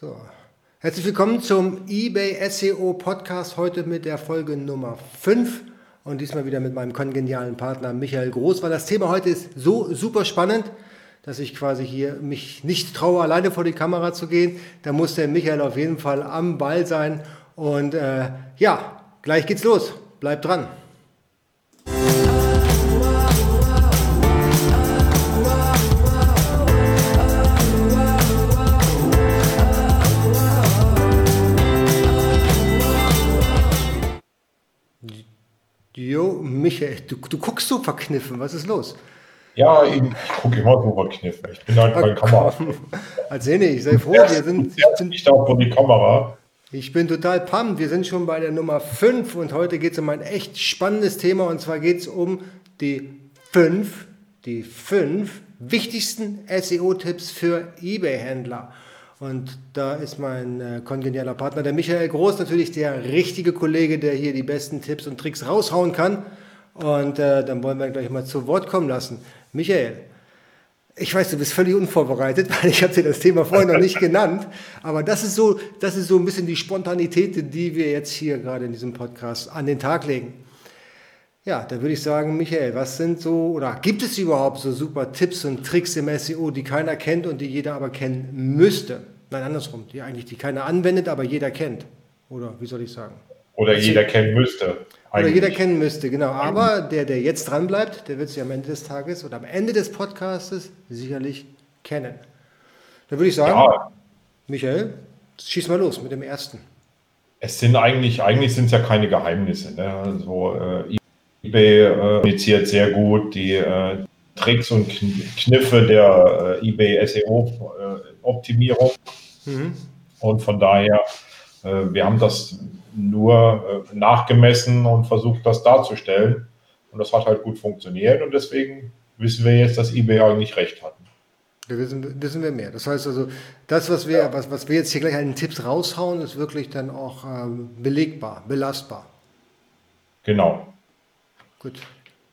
So. Herzlich willkommen zum eBay SEO Podcast heute mit der Folge Nummer 5 und diesmal wieder mit meinem kongenialen Partner Michael Groß, weil das Thema heute ist so super spannend, dass ich quasi hier mich nicht traue, alleine vor die Kamera zu gehen. Da muss der Michael auf jeden Fall am Ball sein und äh, ja, gleich geht's los. Bleibt dran. Jo, Michael, du, du guckst so verkniffen. Was ist los? Ja, ich, gucke immer so verkniffen. Ich bin halt bei Kamera. Erzähl nicht, sei froh, wir sind. Ich bin nicht auch vor die Kamera. Ich bin total pumped. Wir sind schon bei der Nummer 5 und heute geht es um ein echt spannendes Thema und zwar geht es um die 5, die 5 wichtigsten SEO-Tipps für eBay-Händler. Und da ist mein äh, kongenialer Partner, der Michael Groß, natürlich der richtige Kollege, der hier die besten Tipps und Tricks raushauen kann. Und äh, dann wollen wir gleich mal zu Wort kommen lassen. Michael, ich weiß, du bist völlig unvorbereitet, weil ich habe dir das Thema vorher noch nicht genannt. Aber das ist so, das ist so ein bisschen die Spontanität, die wir jetzt hier gerade in diesem Podcast an den Tag legen. Ja, da würde ich sagen, Michael, was sind so oder gibt es überhaupt so super Tipps und Tricks im SEO, die keiner kennt und die jeder aber kennen müsste? Nein, andersrum, die eigentlich die keiner anwendet, aber jeder kennt. Oder wie soll ich sagen? Oder jeder kennen müsste. Eigentlich. Oder jeder kennen müsste, genau. Aber der, der jetzt dran bleibt, der wird sie am Ende des Tages oder am Ende des Podcastes sicherlich kennen. Da würde ich sagen, ja. Michael, schieß mal los mit dem ersten. Es sind eigentlich, eigentlich sind es ja keine Geheimnisse. Ne? Also, äh, eBay äh, initiiert sehr gut die äh, Tricks und Kniffe der äh, eBay SEO-Optimierung. Mhm. Und von daher, äh, wir haben das nur äh, nachgemessen und versucht, das darzustellen. Und das hat halt gut funktioniert. Und deswegen wissen wir jetzt, dass eBay eigentlich recht hat. Da wissen, wissen wir mehr. Das heißt also, das, was wir, ja. was, was wir jetzt hier gleich an Tipps raushauen, ist wirklich dann auch ähm, belegbar, belastbar. Genau. Gut,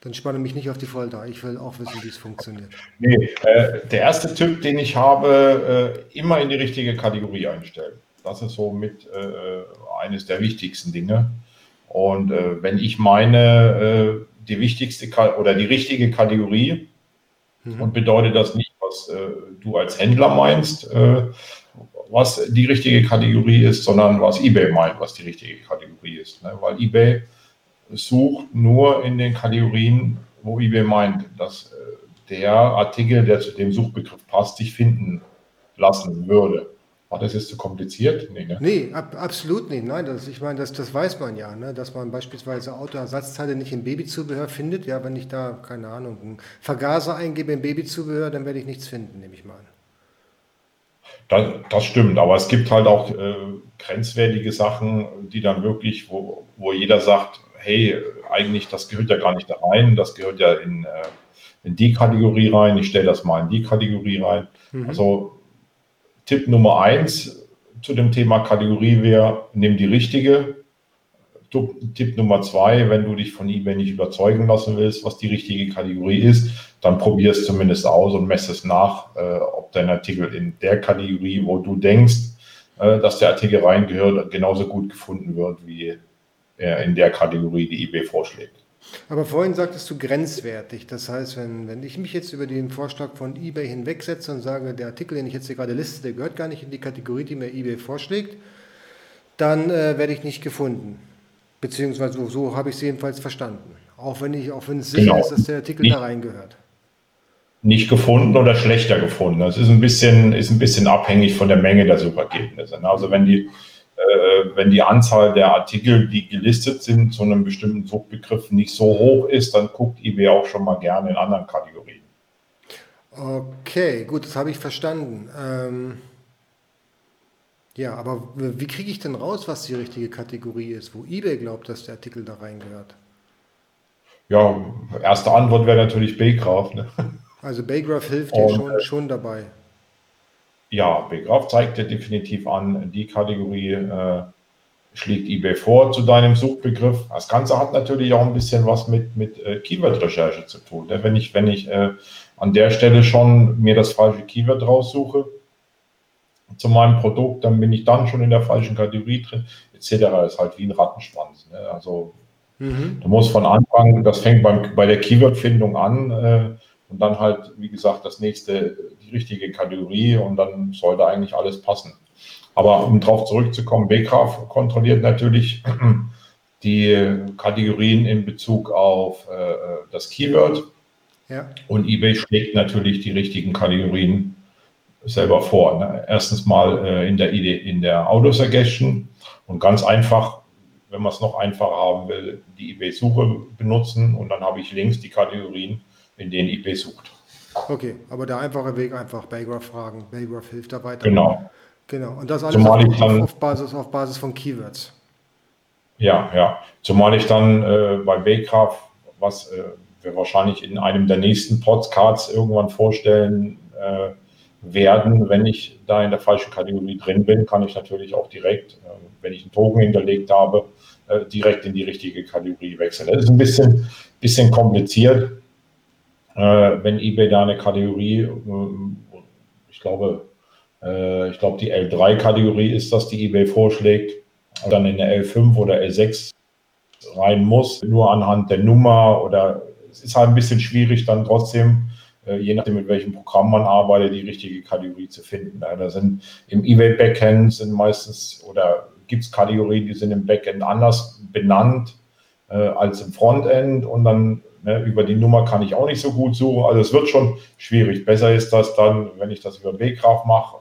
dann spanne mich nicht auf die Folter. Ich will auch wissen, wie es funktioniert. Nee, äh, der erste Tipp, den ich habe, äh, immer in die richtige Kategorie einstellen. Das ist so mit äh, eines der wichtigsten Dinge. Und äh, wenn ich meine, äh, die wichtigste Ka oder die richtige Kategorie, mhm. und bedeutet das nicht, was äh, du als Händler meinst, was die richtige Kategorie ist, sondern was eBay meint, was die richtige Kategorie ist. Ne? Weil eBay sucht nur in den Kategorien, wo eBay meint, dass äh, der Artikel, der zu dem Suchbegriff passt, sich finden lassen würde. War das jetzt zu kompliziert? Nee, ne? nee ab, absolut nicht. Nein, das, ich meine, das, das weiß man ja, ne? dass man beispielsweise Autoersatzteile nicht im Babyzubehör findet. Ja, wenn ich da, keine Ahnung, einen Vergaser eingebe im Babyzubehör, dann werde ich nichts finden, nehme ich mal an. Das, das, stimmt, aber es gibt halt auch äh, grenzwertige Sachen, die dann wirklich, wo, wo jeder sagt, hey, eigentlich, das gehört ja gar nicht da rein, das gehört ja in, äh, in die Kategorie rein, ich stelle das mal in die Kategorie rein. Mhm. Also Tipp Nummer eins zu dem Thema Kategorie wäre, nimm die richtige. Tipp Nummer zwei, wenn du dich von eBay nicht überzeugen lassen willst, was die richtige Kategorie ist, dann probier es zumindest aus und messe es nach, äh, ob dein Artikel in der Kategorie, wo du denkst, äh, dass der Artikel reingehört, genauso gut gefunden wird wie in der Kategorie, die eBay vorschlägt. Aber vorhin sagtest du grenzwertig. Das heißt, wenn, wenn ich mich jetzt über den Vorschlag von eBay hinwegsetze und sage, der Artikel, den ich jetzt hier gerade liste, der gehört gar nicht in die Kategorie, die mir eBay vorschlägt, dann äh, werde ich nicht gefunden. Beziehungsweise so, so habe ich es jedenfalls verstanden. Auch wenn, ich, auch wenn es sicher genau. ist, dass der Artikel nicht, da reingehört. Nicht gefunden oder schlechter gefunden. Das ist ein bisschen, ist ein bisschen abhängig von der Menge der Suchergebnisse. Also wenn die äh, wenn die Anzahl der Artikel, die gelistet sind, zu einem bestimmten Suchbegriff nicht so hoch ist, dann guckt eBay auch schon mal gerne in anderen Kategorien. Okay, gut, das habe ich verstanden. Ähm, ja, aber wie kriege ich denn raus, was die richtige Kategorie ist, wo eBay glaubt, dass der Artikel da reingehört? Ja, erste Antwort wäre natürlich Baygraph. Ne? Also Baygraph hilft dir schon, schon dabei. Ja, Begraph zeigt dir definitiv an, die Kategorie äh, schlägt eBay vor zu deinem Suchbegriff. Das Ganze hat natürlich auch ein bisschen was mit, mit äh, Keyword-Recherche zu tun. Ne? Wenn ich, wenn ich äh, an der Stelle schon mir das falsche Keyword raussuche, zu meinem Produkt, dann bin ich dann schon in der falschen Kategorie drin, etc. Das ist halt wie ein Rattenschwanz. Ne? Also mhm. du musst von Anfang, das fängt beim, bei der Keyword-Findung an äh, und dann halt, wie gesagt, das nächste, die richtige Kategorie und dann sollte eigentlich alles passen. Aber um darauf zurückzukommen, Begraf kontrolliert natürlich die Kategorien in Bezug auf äh, das Keyword. Ja. Und eBay schlägt natürlich die richtigen Kategorien selber vor. Ne? Erstens mal äh, in der, in der Auto-Suggestion und ganz einfach, wenn man es noch einfacher haben will, die eBay-Suche benutzen und dann habe ich links die Kategorien, in denen eBay sucht. Okay, aber der einfache Weg einfach Baygraph fragen. Baygraph hilft da weiter. Genau. Genau. Und das alles auf, dann, auf, Basis, auf Basis von Keywords. Ja, ja. Zumal ich dann äh, bei Baygraph, was äh, wir wahrscheinlich in einem der nächsten Podcasts irgendwann vorstellen, äh, werden. Wenn ich da in der falschen Kategorie drin bin, kann ich natürlich auch direkt, äh, wenn ich einen Token hinterlegt habe, äh, direkt in die richtige Kategorie wechseln. Das ist ein bisschen, bisschen kompliziert. Äh, wenn eBay da eine Kategorie, ich glaube, ich glaube, die L3-Kategorie ist das, die eBay vorschlägt, dann in der L5 oder L6 rein muss, nur anhand der Nummer oder es ist halt ein bisschen schwierig, dann trotzdem äh, je nachdem, mit welchem Programm man arbeitet, die richtige Kategorie zu finden. Da sind im eBay Backend sind meistens oder gibt es Kategorien, die sind im Backend anders benannt äh, als im Frontend und dann ne, über die Nummer kann ich auch nicht so gut suchen. Also es wird schon schwierig. Besser ist das dann, wenn ich das über Bgraph mache.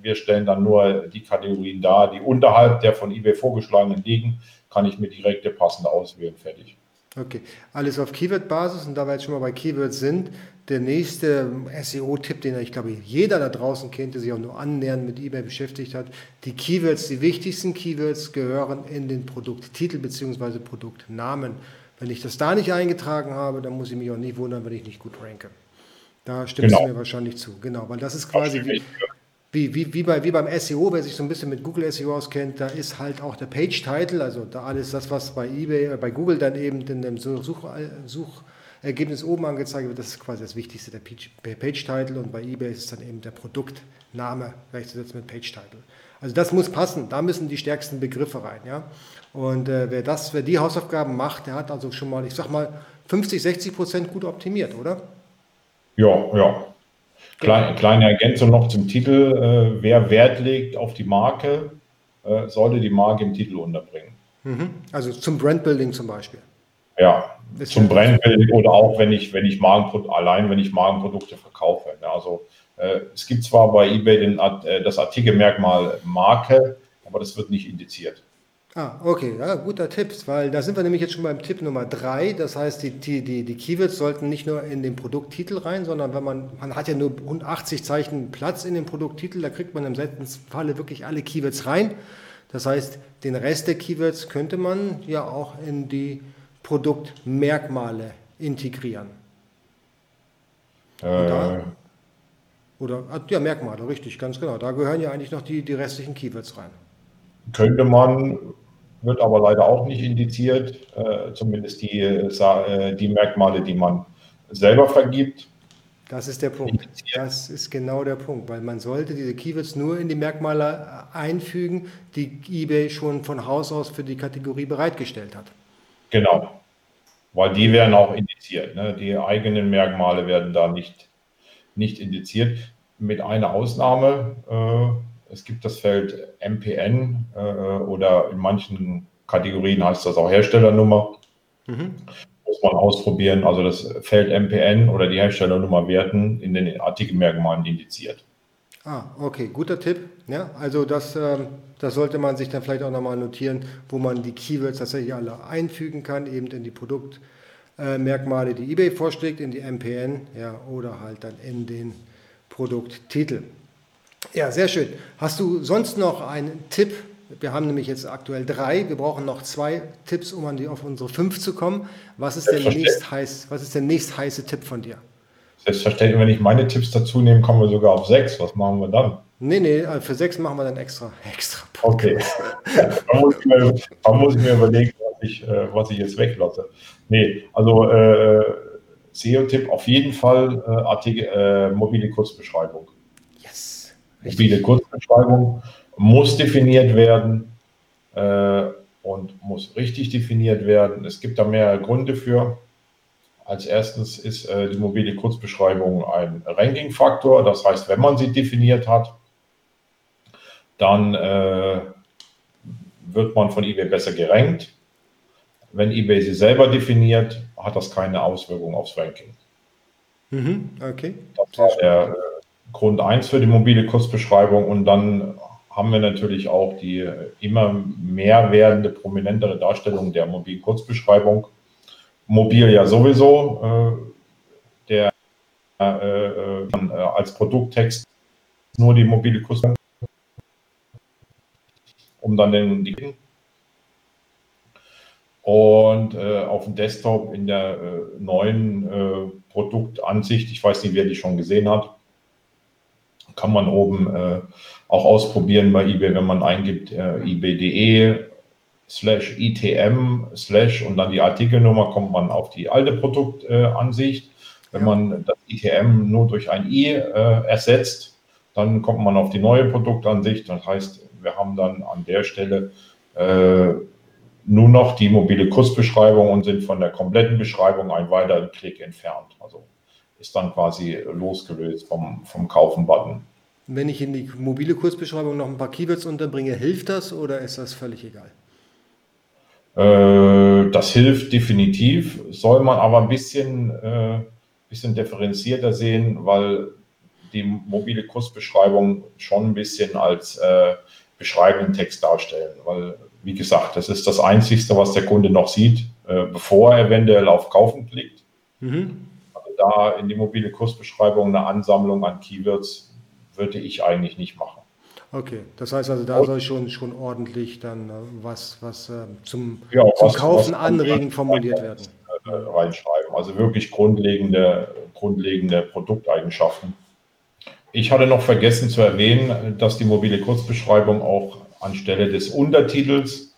Wir stellen dann nur die Kategorien dar, die unterhalb der von eBay vorgeschlagenen liegen, kann ich mir direkt der passende auswählen. Fertig. Okay, alles auf Keyword-Basis und da wir jetzt schon mal bei Keywords sind, der nächste SEO-Tipp, den ich glaube jeder da draußen kennt, der sich auch nur annähernd mit eBay beschäftigt hat, die Keywords, die wichtigsten Keywords gehören in den Produkttitel bzw. Produktnamen. Wenn ich das da nicht eingetragen habe, dann muss ich mich auch nicht wundern, wenn ich nicht gut ranke. Da stimmst genau. du mir wahrscheinlich zu, genau, weil das ist quasi wie, wie, wie, wie, bei, wie beim SEO, wer sich so ein bisschen mit Google SEO auskennt, da ist halt auch der Page-Title, also da alles das, was bei eBay, äh, bei Google dann eben in dem Suchergebnis oben angezeigt wird, das ist quasi das Wichtigste, der Page-Title und bei eBay ist es dann eben der Produktname gleichzusetzen mit Page-Title. Also das muss passen, da müssen die stärksten Begriffe rein, ja. Und äh, wer das, wer die Hausaufgaben macht, der hat also schon mal, ich sag mal, 50, 60 Prozent gut optimiert, oder? Ja, ja, Kleine, kleine Ergänzung noch zum Titel. Äh, wer Wert legt auf die Marke, äh, sollte die Marke im Titel unterbringen. Mhm. Also zum Brandbuilding zum Beispiel. Ja, das zum Brandbuilding oder auch wenn ich, wenn ich Magenprodukte, allein wenn ich Magenprodukte verkaufe. Also äh, es gibt zwar bei eBay den, äh, das Artikelmerkmal Marke, aber das wird nicht indiziert. Ah, okay, ja, guter Tipp, weil da sind wir nämlich jetzt schon beim Tipp Nummer drei. Das heißt, die, die, die, die Keywords sollten nicht nur in den Produkttitel rein, sondern wenn man, man hat ja nur 80 Zeichen Platz in dem Produkttitel, da kriegt man im seltenen Falle wirklich alle Keywords rein. Das heißt, den Rest der Keywords könnte man ja auch in die Produktmerkmale integrieren. Äh. Da, oder, ah, ja, Merkmale, richtig, ganz genau. Da gehören ja eigentlich noch die, die restlichen Keywords rein. Könnte man, wird aber leider auch nicht indiziert, äh, zumindest die, äh, die Merkmale, die man selber vergibt. Das ist der Punkt. Das ist genau der Punkt, weil man sollte diese Keywords nur in die Merkmale äh, einfügen, die eBay schon von Haus aus für die Kategorie bereitgestellt hat. Genau, weil die werden auch indiziert. Ne? Die eigenen Merkmale werden da nicht, nicht indiziert, mit einer Ausnahme. Äh, es gibt das Feld MPN äh, oder in manchen Kategorien heißt das auch Herstellernummer. Mhm. Muss man ausprobieren. Also das Feld MPN oder die Herstellernummer werden in den Artikelmerkmalen indiziert. Ah, okay, guter Tipp. Ja, also das, äh, das sollte man sich dann vielleicht auch nochmal notieren, wo man die Keywords tatsächlich alle einfügen kann, eben in die Produktmerkmale, die eBay vorschlägt, in die MPN ja, oder halt dann in den Produkttitel. Ja, sehr schön. Hast du sonst noch einen Tipp? Wir haben nämlich jetzt aktuell drei. Wir brauchen noch zwei Tipps, um an die, auf unsere fünf zu kommen. Was ist, der nächst heiß, was ist der nächst heiße Tipp von dir? Selbstverständlich, wenn ich meine Tipps dazu nehme, kommen wir sogar auf sechs. Was machen wir dann? Nee, nee, äh, für sechs machen wir dann extra. extra okay. man, muss mir, man muss mir überlegen, was ich, äh, was ich jetzt weglasse. Nee, also äh, SEO-Tipp auf jeden Fall äh, Artikel, äh, mobile Kurzbeschreibung. Mobile Kurzbeschreibung muss definiert werden äh, und muss richtig definiert werden. Es gibt da mehrere Gründe für. Als erstens ist äh, die mobile Kurzbeschreibung ein Ranking-Faktor. Das heißt, wenn man sie definiert hat, dann äh, wird man von eBay besser gerankt. Wenn eBay sie selber definiert, hat das keine Auswirkung aufs Ranking. Mhm, okay. Das war der äh, Grund 1 für die mobile Kurzbeschreibung. Und dann haben wir natürlich auch die äh, immer mehr werdende, prominentere Darstellung der mobilen Kurzbeschreibung. Mobil ja sowieso, äh, der äh, äh, als Produkttext nur die mobile Kurzbeschreibung, um dann den, die und äh, auf dem Desktop in der äh, neuen äh, Produktansicht, ich weiß nicht, wer die schon gesehen hat, kann man oben äh, auch ausprobieren bei eBay, wenn man eingibt äh, ebay.de slash itm slash und dann die Artikelnummer, kommt man auf die alte Produktansicht. wenn man das ITM nur durch ein i äh, ersetzt, dann kommt man auf die neue Produktansicht. Das heißt, wir haben dann an der Stelle äh, nur noch die mobile Kursbeschreibung und sind von der kompletten Beschreibung einen weiteren Klick entfernt. Also ist dann quasi losgelöst vom, vom Kaufen-Button. Wenn ich in die mobile Kursbeschreibung noch ein paar Keywords unterbringe, hilft das oder ist das völlig egal? Äh, das hilft definitiv, soll man aber ein bisschen, äh, bisschen differenzierter sehen, weil die mobile Kursbeschreibung schon ein bisschen als äh, beschreibenden Text darstellen, weil wie gesagt, das ist das Einzige, was der Kunde noch sieht, äh, bevor er eventuell auf Kaufen klickt. Mhm. Also da in die mobile Kursbeschreibung eine Ansammlung an Keywords würde ich eigentlich nicht machen. Okay, das heißt also, da soll schon, schon ordentlich dann äh, was, was äh, zum, ja, zum was, Kaufen was anregen formuliert werden. Äh, reinschreiben. Also wirklich grundlegende, grundlegende Produkteigenschaften. Ich hatte noch vergessen zu erwähnen, dass die mobile Kurzbeschreibung auch anstelle des Untertitels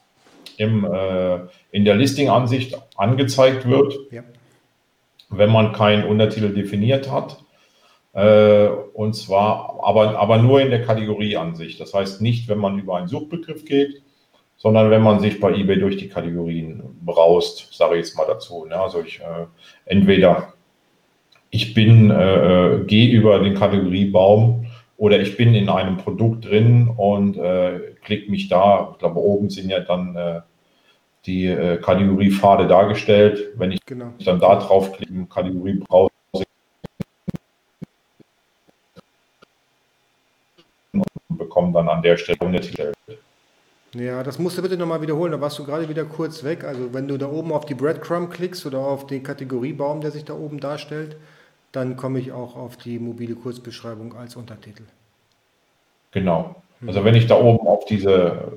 im, äh, in der Listing-Ansicht angezeigt wird, ja. wenn man keinen Untertitel definiert hat. Äh, und zwar aber, aber nur in der Kategorieansicht. Das heißt nicht, wenn man über einen Suchbegriff geht, sondern wenn man sich bei eBay durch die Kategorien braust, sage ich jetzt mal dazu. Ne? Also ich äh, entweder ich bin, äh, äh gehe über den Kategoriebaum oder ich bin in einem Produkt drin und äh, klicke mich da. Ich glaube, oben sind ja dann äh, die äh, Kategoriepfade dargestellt. Wenn ich genau. dann da drauf klicke, Kategorie browse und bekomme dann an der Stelle eine Titel. Ja, das musst du bitte nochmal wiederholen. Da warst du gerade wieder kurz weg. Also wenn du da oben auf die Breadcrumb klickst oder auf den Kategoriebaum, der sich da oben darstellt, dann komme ich auch auf die mobile Kurzbeschreibung als Untertitel. Genau. Also wenn ich da oben auf diese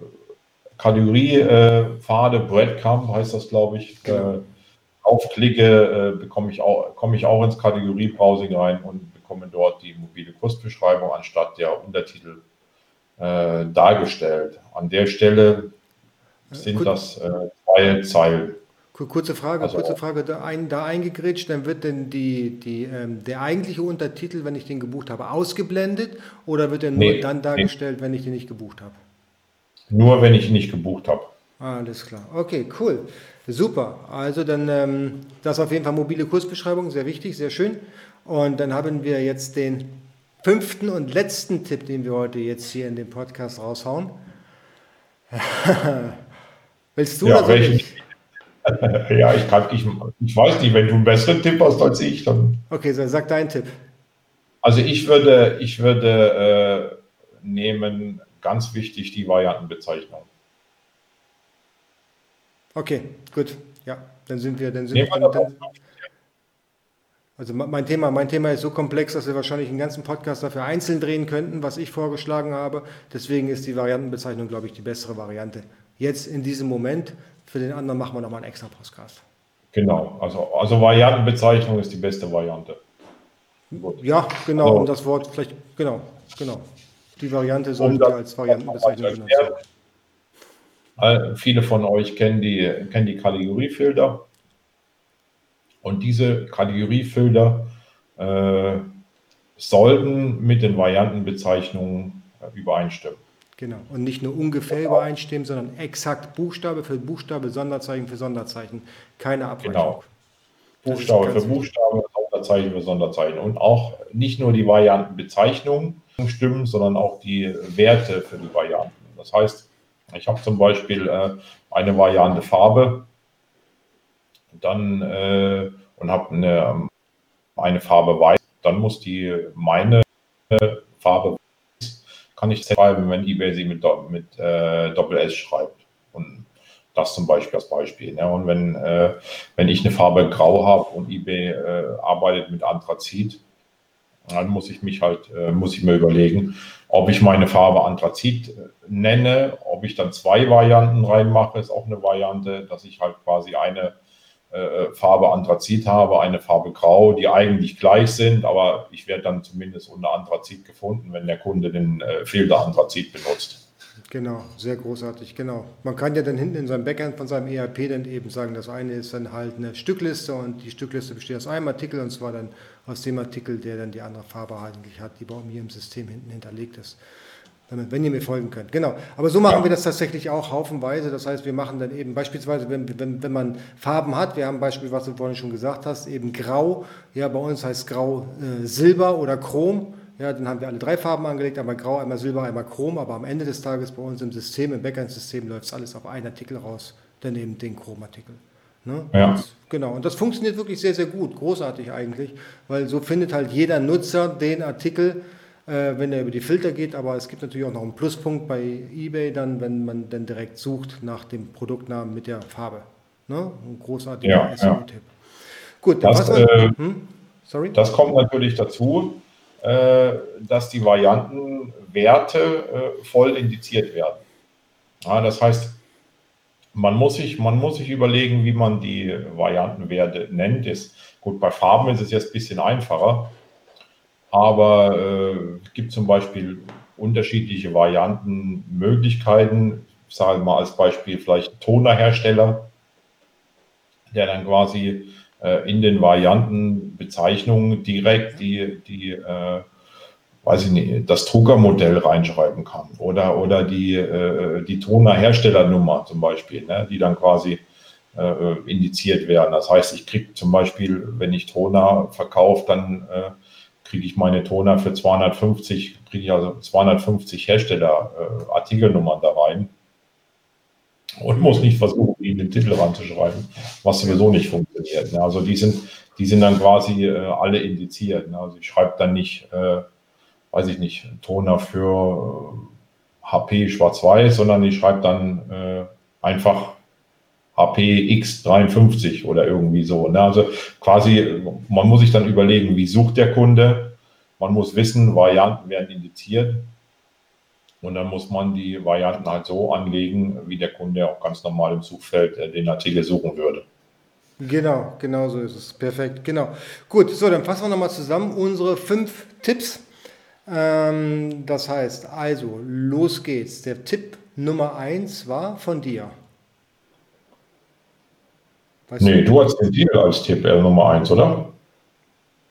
Kategorie-Pfade, äh, Breadcrumb heißt das, glaube ich, äh, genau. äh, aufklicke, äh, bekomme ich auch, komme ich auch ins Kategorie-Browsing rein und bekomme dort die mobile Kurzbeschreibung anstatt der Untertitel äh, dargestellt. An der Stelle sind Gut. das äh, zwei Zeilen. Kurze Frage, also, kurze Frage, da, ein, da eingegrätscht, dann wird denn die, die, ähm, der eigentliche Untertitel, wenn ich den gebucht habe, ausgeblendet oder wird er nur nee, dann dargestellt, nee. wenn ich den nicht gebucht habe? Nur wenn ich ihn nicht gebucht habe. Alles klar. Okay, cool. Super. Also dann ähm, das auf jeden Fall mobile Kursbeschreibung, sehr wichtig, sehr schön. Und dann haben wir jetzt den fünften und letzten Tipp, den wir heute jetzt hier in dem Podcast raushauen. Willst du ja, welchen, ja, ich, kann, ich, ich weiß nicht, wenn du einen besseren Tipp hast als ich, dann. Okay, so sag deinen Tipp. Also ich würde, ich würde äh, nehmen, ganz wichtig, die Variantenbezeichnung. Okay, gut. Ja, dann sind wir, dann sind wir. Dann, also mein Thema, mein Thema ist so komplex, dass wir wahrscheinlich einen ganzen Podcast dafür einzeln drehen könnten, was ich vorgeschlagen habe. Deswegen ist die Variantenbezeichnung, glaube ich, die bessere Variante. Jetzt in diesem Moment für den anderen machen wir nochmal einen extra Podcast. Genau, also, also Variantenbezeichnung ist die beste Variante. Gut. Ja, genau, also, um das Wort vielleicht, genau, genau. Die Variante sollte um als Variantenbezeichnung benutzt werden. Viele von euch kennen die, kennen die Kategoriefilter. Und diese Kategoriefilter äh, sollten mit den Variantenbezeichnungen äh, übereinstimmen. Genau. Und nicht nur ungefähr übereinstimmen, sondern exakt Buchstabe für Buchstabe, Sonderzeichen für Sonderzeichen. Keine Abweichung. Genau. Buchstabe für Buchstabe, Sonderzeichen für Sonderzeichen. Und auch nicht nur die Variantenbezeichnungen stimmen, sondern auch die Werte für die Varianten. Das heißt, ich habe zum Beispiel äh, eine Variante Farbe, dann äh, und habe eine, eine Farbe weiß, dann muss die meine Farbe weiß, kann ich schreiben, wenn eBay sie mit, mit äh, Doppel S schreibt. Und das zum Beispiel als Beispiel. Ne? Und wenn, äh, wenn ich eine Farbe grau habe und eBay äh, arbeitet mit Anthrazit, dann muss ich mich halt, äh, muss ich mir überlegen, ob ich meine Farbe Anthrazit äh, nenne, ob ich dann zwei Varianten reinmache, ist auch eine Variante, dass ich halt quasi eine äh, Farbe Anthrazit habe, eine Farbe Grau, die eigentlich gleich sind, aber ich werde dann zumindest unter Anthrazit gefunden, wenn der Kunde den äh, Filter Anthrazit benutzt. Genau, sehr großartig, genau. Man kann ja dann hinten in seinem Backend von seinem ERP dann eben sagen, das eine ist dann halt eine Stückliste und die Stückliste besteht aus einem Artikel und zwar dann aus dem Artikel, der dann die andere Farbe eigentlich hat, die bei mir im System hinten hinterlegt ist wenn ihr mir folgen könnt. Genau. Aber so machen ja. wir das tatsächlich auch haufenweise. Das heißt, wir machen dann eben beispielsweise, wenn, wenn, wenn man Farben hat, wir haben Beispiel, was du vorhin schon gesagt hast, eben Grau. Ja, bei uns heißt Grau äh, Silber oder Chrom. Ja, dann haben wir alle drei Farben angelegt, einmal Grau, einmal Silber, einmal Chrom. Aber am Ende des Tages bei uns im System, im Backend-System läuft es alles auf einen Artikel raus, dann eben den Chromartikel. Ne? Ja. Das, genau. Und das funktioniert wirklich sehr, sehr gut. Großartig eigentlich, weil so findet halt jeder Nutzer den Artikel, äh, wenn er über die Filter geht. Aber es gibt natürlich auch noch einen Pluspunkt bei eBay, dann, wenn man dann direkt sucht nach dem Produktnamen mit der Farbe. Ne? Ein großartiger ja, SEO-Tipp. Ja. Gut, das, äh, hm? Sorry? das kommt natürlich dazu, äh, dass die Variantenwerte äh, voll indiziert werden. Ja, das heißt, man muss, sich, man muss sich überlegen, wie man die Variantenwerte nennt. Ist, gut, bei Farben ist es jetzt ein bisschen einfacher. Aber äh, es gibt zum Beispiel unterschiedliche Varianten, Möglichkeiten. Ich sage mal als Beispiel vielleicht Tonerhersteller, der dann quasi äh, in den Variantenbezeichnungen direkt die, die äh, weiß ich nicht, das Druckermodell reinschreiben kann oder, oder die, äh, die Tonerherstellernummer zum Beispiel, ne, die dann quasi äh, indiziert werden. Das heißt, ich kriege zum Beispiel, wenn ich Toner verkaufe, dann äh, kriege ich meine Toner für 250, kriege ich also 250 Hersteller-Artikelnummern äh, da rein und muss nicht versuchen, die in den Titel ranzuschreiben, was sowieso nicht funktioniert. Ne? Also die sind, die sind dann quasi äh, alle indiziert. Ne? Also ich schreibe dann nicht, äh, weiß ich nicht, Toner für HP äh, schwarz-weiß, sondern ich schreibe dann äh, einfach APX53 oder irgendwie so. Ne? Also quasi, man muss sich dann überlegen, wie sucht der Kunde. Man muss wissen, Varianten werden indiziert. Und dann muss man die Varianten halt so anlegen, wie der Kunde auch ganz normal im Suchfeld äh, den Artikel suchen würde. Genau, genau so ist es. Perfekt, genau. Gut, so, dann fassen wir nochmal zusammen unsere fünf Tipps. Ähm, das heißt, also, los geht's. Der Tipp Nummer eins war von dir. Weißt nee, du, du hast den Titel als Tipp äh, Nummer 1, oder?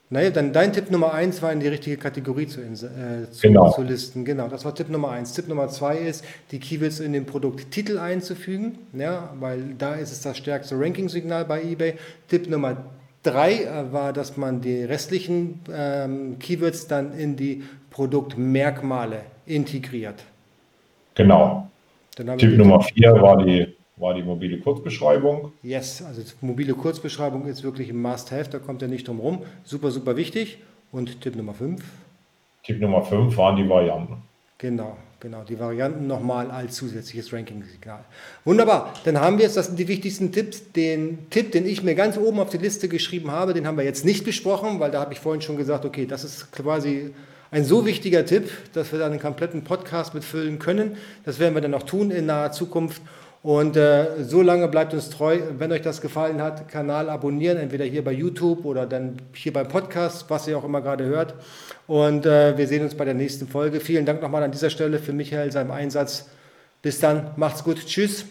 Naja, dann dein Tipp Nummer 1 war in die richtige Kategorie zu, äh, zu, genau. zu, listen. Genau, das war Tipp Nummer 1. Tipp Nummer 2 ist, die Keywords in den Produkttitel einzufügen, ja, weil da ist es das stärkste Ranking-Signal bei eBay. Tipp Nummer 3 äh, war, dass man die restlichen ähm, Keywords dann in die Produktmerkmale integriert. Genau. Tipp Nummer 4 war die war die mobile Kurzbeschreibung. Yes, also mobile Kurzbeschreibung ist wirklich ein Must-Have, da kommt er nicht drum rum. Super, super wichtig. Und Tipp Nummer 5? Tipp Nummer 5 waren die Varianten. Genau, genau, die Varianten nochmal als zusätzliches Ranking-Signal. Wunderbar, dann haben wir jetzt, das sind die wichtigsten Tipps. Den Tipp, den ich mir ganz oben auf die Liste geschrieben habe, den haben wir jetzt nicht besprochen, weil da habe ich vorhin schon gesagt, okay, das ist quasi ein so wichtiger Tipp, dass wir da einen kompletten Podcast mitfüllen können. Das werden wir dann noch tun in naher Zukunft. Und äh, so lange bleibt uns treu. Wenn euch das gefallen hat, Kanal abonnieren, entweder hier bei YouTube oder dann hier beim Podcast, was ihr auch immer gerade hört. Und äh, wir sehen uns bei der nächsten Folge. Vielen Dank nochmal an dieser Stelle für Michael, seinem Einsatz. Bis dann, macht's gut, tschüss.